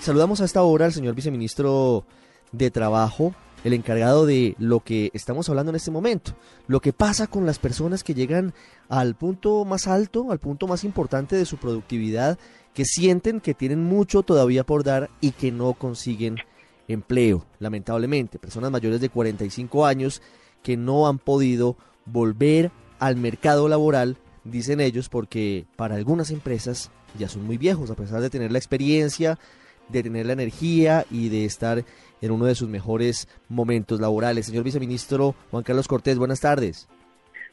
Saludamos a esta hora al señor viceministro de Trabajo, el encargado de lo que estamos hablando en este momento, lo que pasa con las personas que llegan al punto más alto, al punto más importante de su productividad, que sienten que tienen mucho todavía por dar y que no consiguen empleo, lamentablemente, personas mayores de 45 años que no han podido volver al mercado laboral, dicen ellos, porque para algunas empresas ya son muy viejos, a pesar de tener la experiencia, de tener la energía y de estar en uno de sus mejores momentos laborales. Señor viceministro Juan Carlos Cortés, buenas tardes.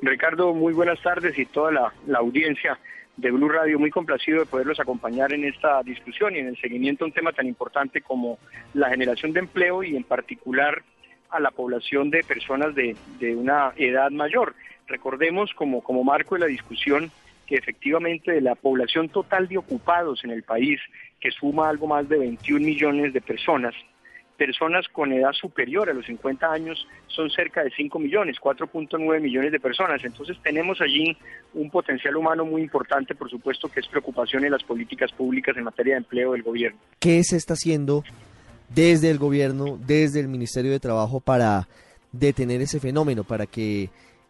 Ricardo, muy buenas tardes y toda la, audiencia de Blue Radio, muy complacido de poderlos acompañar en esta discusión y en el seguimiento a un tema tan importante como la generación de empleo y en particular a la población de personas de, de una edad mayor. Recordemos como, como marco de la discusión que efectivamente de la población total de ocupados en el país, que suma algo más de 21 millones de personas, personas con edad superior a los 50 años son cerca de 5 millones, 4.9 millones de personas. Entonces tenemos allí un potencial humano muy importante, por supuesto, que es preocupación en las políticas públicas en materia de empleo del gobierno. ¿Qué se está haciendo desde el gobierno, desde el Ministerio de Trabajo para detener ese fenómeno, para que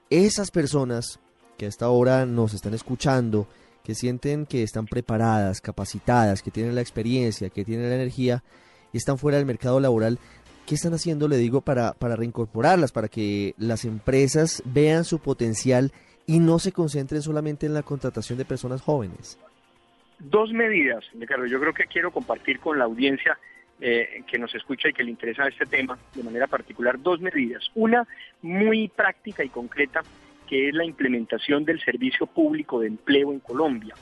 esas personas que hasta ahora nos están escuchando, que sienten que están preparadas, capacitadas, que tienen la experiencia, que tienen la energía, y están fuera del mercado laboral, ¿qué están haciendo, le digo, para, para reincorporarlas, para que las empresas vean su potencial y no se concentren solamente en la contratación de personas jóvenes? Dos medidas, Ricardo. Yo creo que quiero compartir con la audiencia eh, que nos escucha y que le interesa este tema de manera particular dos medidas. Una muy práctica y concreta, que es la implementación del servicio público de empleo en Colombia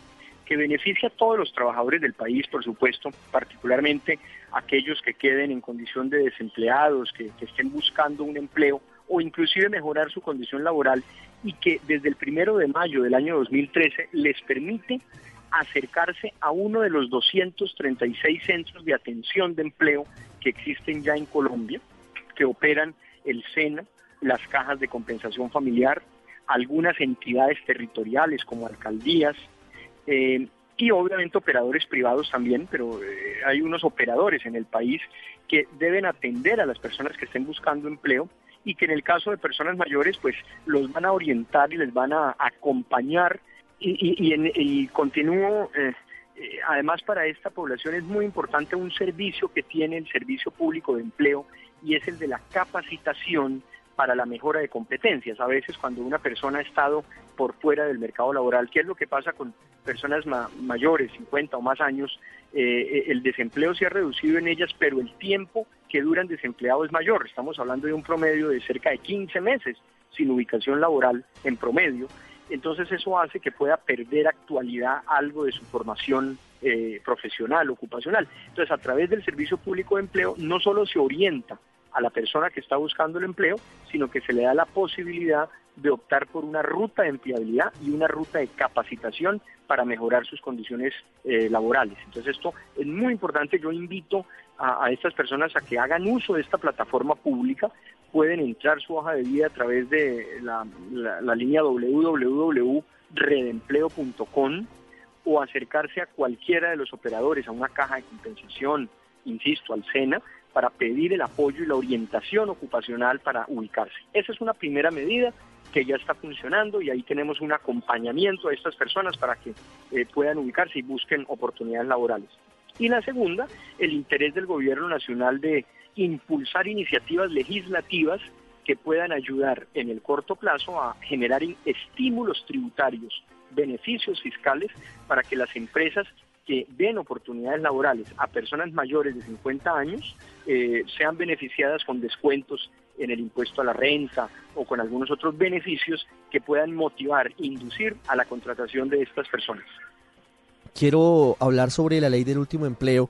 que beneficia a todos los trabajadores del país, por supuesto, particularmente aquellos que queden en condición de desempleados, que, estén buscando un empleo o inclusive mejorar su condición laboral y que desde el primero de mayo del año 2013 les permite acercarse a uno de los 236 centros de atención de empleo que existen ya en Colombia, que operan el SENA, las cajas de compensación familiar, algunas entidades territoriales como alcaldías, eh, y obviamente operadores privados también, pero eh, hay unos operadores en el país que deben atender a las personas que estén buscando empleo y que en el caso de personas mayores pues los van a orientar y les van a acompañar. Y, y, continúo, eh, además para esta población es muy importante un servicio que tiene el Servicio Público de Empleo y es el de la capacitación para la mejora de competencias. A veces cuando una persona ha estado por fuera del mercado laboral, ¿qué es lo que pasa con personas mayores, 50 o más años? Eh, eh, el desempleo se ha reducido en ellas, pero el tiempo que duran desempleados es mayor. Estamos hablando de un promedio de cerca de 15 meses sin ubicación laboral en promedio. Entonces eso hace que pueda perder actualidad algo de su formación eh, profesional, ocupacional. Entonces a través del Servicio Público de Empleo no solo se orienta a la persona que está buscando el empleo, sino que se le da la posibilidad de optar por una ruta de empleabilidad y una ruta de capacitación para mejorar sus condiciones eh, laborales. Entonces esto es muy importante. Yo invito a, estas personas a que hagan uso de esta plataforma pública. Pueden entrar su hoja de vida a través de la, la línea www.redempleo.com o acercarse a cualquiera de los operadores, a una caja de compensación, insisto, al SENA, para pedir el apoyo y la orientación ocupacional para ubicarse. Esa es una primera medida que ya está funcionando y ahí tenemos un acompañamiento a estas personas para que eh, puedan ubicarse y busquen oportunidades laborales. Y la segunda, el interés del gobierno nacional de impulsar iniciativas legislativas que puedan ayudar en el corto plazo a generar estímulos tributarios, beneficios fiscales para que las empresas que den oportunidades laborales a personas mayores de 50 años eh, sean beneficiadas con descuentos en el impuesto a la renta o con algunos otros beneficios que puedan motivar, inducir a la contratación de estas personas. Quiero hablar sobre la ley del último empleo.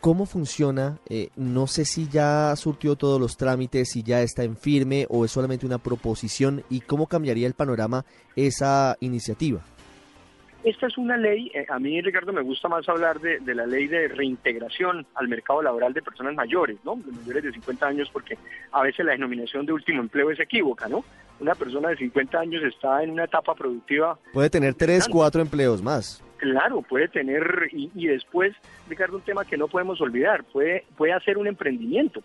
¿Cómo funciona? Eh, no sé si ya surtió todos los trámites, si ya está en firme o es solamente una proposición y cómo cambiaría el panorama esa iniciativa. Esta es una ley, eh, a mí Ricardo me gusta más hablar de, la ley de reintegración al mercado laboral de personas mayores, ¿no? De mayores de 50 años, porque a veces la denominación de último empleo es equívoca, ¿no? Una persona de 50 años está en una etapa productiva. Puede tener tres, cuatro empleos más. Claro, puede tener, y, y, después, Ricardo, un tema que no podemos olvidar, puede, puede hacer un emprendimiento,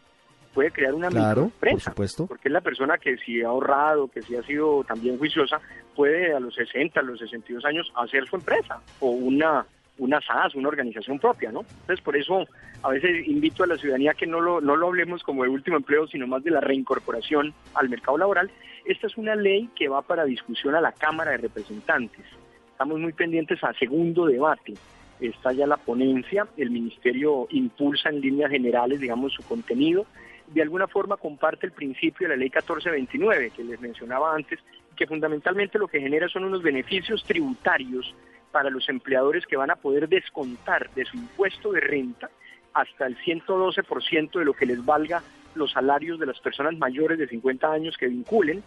puede crear una claro, por supuesto. porque es la persona que si ha ahorrado, que si ha sido también juiciosa, puede a los 60, a los 62 años hacer su empresa o una una SAS, una organización propia, ¿no? Entonces, por eso a veces invito a la ciudadanía que no lo, no lo hablemos como de último empleo, sino más de la reincorporación al mercado laboral. Esta es una ley que va para discusión a la Cámara de Representantes. Estamos muy pendientes a segundo debate. Está ya la ponencia, el Ministerio impulsa en líneas generales, digamos, su contenido. De alguna forma comparte el principio de la ley 1429 que les mencionaba antes, que fundamentalmente lo que genera son unos beneficios tributarios para los empleadores que van a poder descontar de su impuesto de renta hasta el 112% de lo que les valga los salarios de las personas mayores de 50 años que vinculen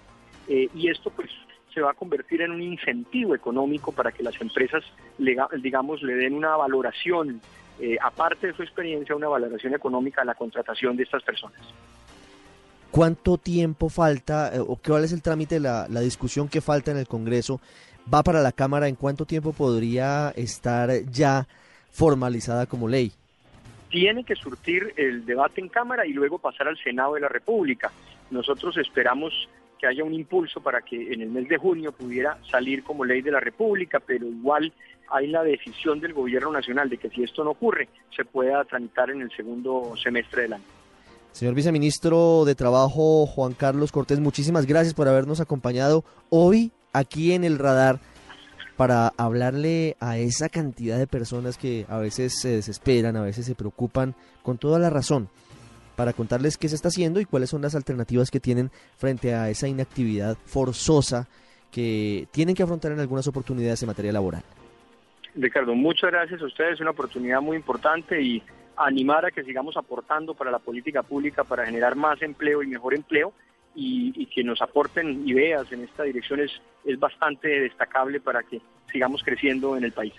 eh, y esto pues se va a convertir en un incentivo económico para que las empresas digamos le den una valoración eh, aparte de su experiencia una valoración económica a la contratación de estas personas. ¿Cuánto tiempo falta eh, o cuál es el trámite, la, la discusión que falta en el Congreso va para la Cámara, ¿en cuánto tiempo podría estar ya formalizada como ley? Tiene que surtir el debate en Cámara y luego pasar al Senado de la República. Nosotros esperamos que haya un impulso para que en el mes de junio pudiera salir como ley de la República, pero igual hay la decisión del Gobierno Nacional de que si esto no ocurre, se pueda tramitar en el segundo semestre del año. Señor Viceministro de Trabajo, Juan Carlos Cortés, muchísimas gracias por habernos acompañado hoy aquí en el radar para hablarle a esa cantidad de personas que a veces se desesperan, a veces se preocupan, con toda la razón, para contarles qué se está haciendo y cuáles son las alternativas que tienen frente a esa inactividad forzosa que tienen que afrontar en algunas oportunidades en materia laboral. Ricardo, muchas gracias a ustedes, es una oportunidad muy importante y animar a que sigamos aportando para la política pública para generar más empleo y mejor empleo y, que nos aporten ideas en esta dirección es, es bastante destacable para que sigamos creciendo en el país.